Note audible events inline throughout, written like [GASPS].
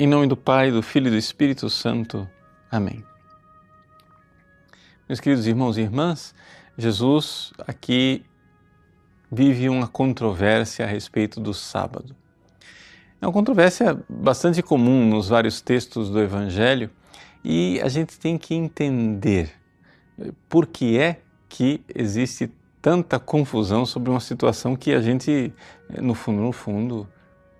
Em nome do Pai, do Filho e do Espírito Santo. Amém. Meus queridos irmãos e irmãs, Jesus aqui vive uma controvérsia a respeito do sábado. É uma controvérsia bastante comum nos vários textos do Evangelho e a gente tem que entender por que é que existe tanta confusão sobre uma situação que a gente, no fundo, no fundo,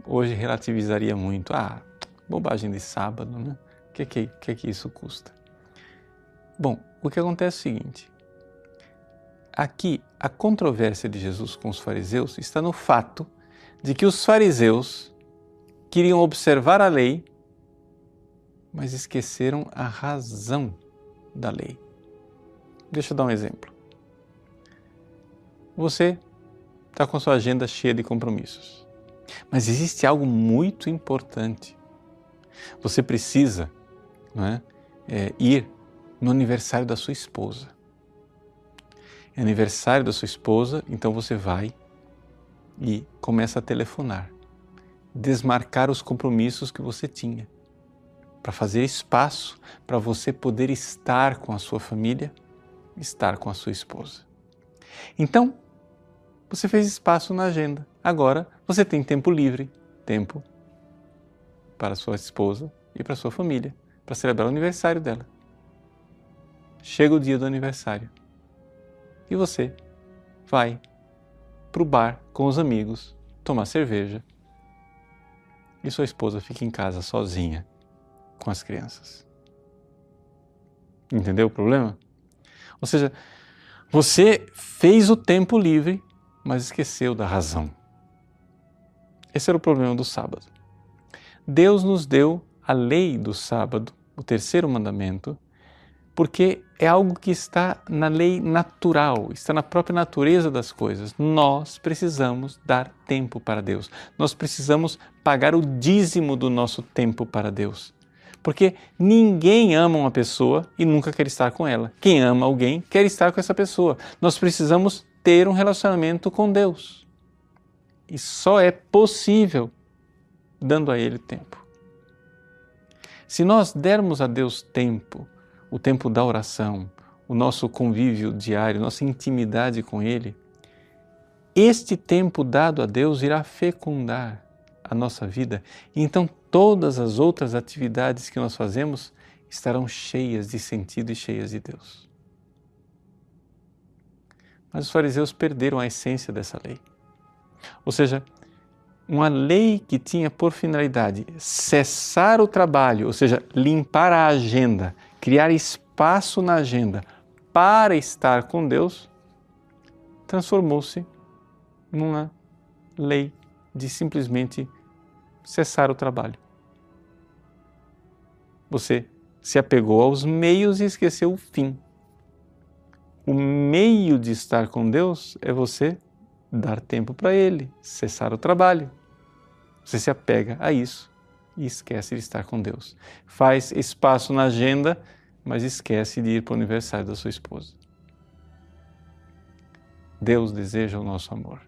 hoje relativizaria muito. Ah, bobagem de sábado, né? O que, que, que, que isso custa? Bom, o que acontece é o seguinte: aqui a controvérsia de Jesus com os fariseus está no fato de que os fariseus queriam observar a lei, mas esqueceram a razão da lei. Deixa eu dar um exemplo. Você está com sua agenda cheia de compromissos, mas existe algo muito importante você precisa é, é, ir no aniversário da sua esposa. É aniversário da sua esposa, então você vai e começa a telefonar, desmarcar os compromissos que você tinha, para fazer espaço para você poder estar com a sua família, estar com a sua esposa. Então, você fez espaço na agenda. Agora você tem tempo livre, tempo para sua esposa e para sua família, para celebrar o aniversário dela. Chega o dia do aniversário e você vai para o bar com os amigos tomar cerveja e sua esposa fica em casa sozinha com as crianças. Entendeu o problema? Ou seja, você fez o tempo livre, mas esqueceu da razão. Esse era o problema do sábado. Deus nos deu a lei do sábado, o terceiro mandamento, porque é algo que está na lei natural, está na própria natureza das coisas. Nós precisamos dar tempo para Deus. Nós precisamos pagar o dízimo do nosso tempo para Deus. Porque ninguém ama uma pessoa e nunca quer estar com ela. Quem ama alguém quer estar com essa pessoa. Nós precisamos ter um relacionamento com Deus. E só é possível dando a Ele tempo. Se nós dermos a Deus tempo, o tempo da oração, o nosso convívio diário, nossa intimidade com Ele, este tempo dado a Deus irá fecundar a nossa vida então todas as outras atividades que nós fazemos estarão cheias de sentido e cheias de Deus. Mas os fariseus perderam a essência dessa lei. Ou seja, uma lei que tinha por finalidade cessar o trabalho, ou seja, limpar a agenda, criar espaço na agenda para estar com Deus, transformou-se numa lei de simplesmente cessar o trabalho. Você se apegou aos meios e esqueceu o fim. O meio de estar com Deus é você dar tempo para Ele, cessar o trabalho. Você se apega a isso e esquece de estar com Deus. Faz espaço na agenda, mas esquece de ir para o aniversário da sua esposa. Deus deseja o nosso amor.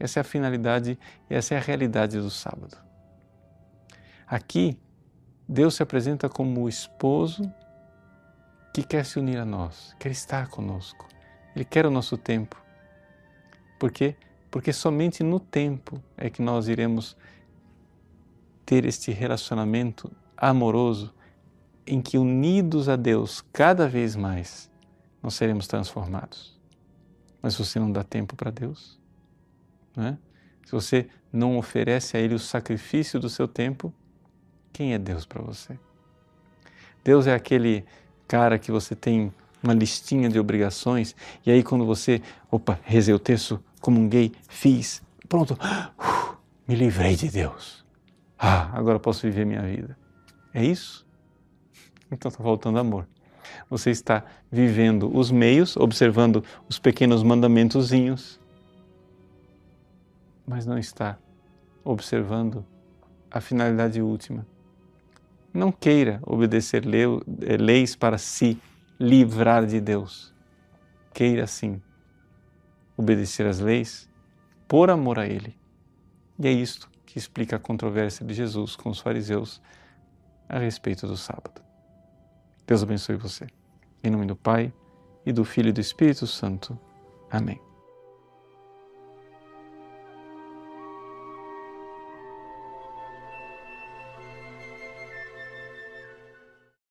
Essa é a finalidade e essa é a realidade do sábado. Aqui, Deus se apresenta como o esposo que quer se unir a nós, quer estar conosco. Ele quer o nosso tempo. Por quê? porque somente no tempo é que nós iremos ter este relacionamento amoroso em que, unidos a Deus cada vez mais, nós seremos transformados. Mas você não dá tempo para Deus, é? se você não oferece a Ele o sacrifício do seu tempo, quem é Deus para você? Deus é aquele cara que você tem uma listinha de obrigações e aí quando você, opa, rezei o texto, comunguei, fiz, pronto, [GASPS] me livrei de Deus. Ah, agora posso viver minha vida. É isso? Então está faltando amor. Você está vivendo os meios, observando os pequenos mandamentozinhos, mas não está observando a finalidade última. Não queira obedecer eh, leis para se livrar de Deus. Queira sim obedecer às leis por amor a Ele. E é isto que explica a controvérsia de Jesus com os fariseus a respeito do sábado. Deus abençoe você. Em nome do Pai, e do Filho e do Espírito Santo. Amém.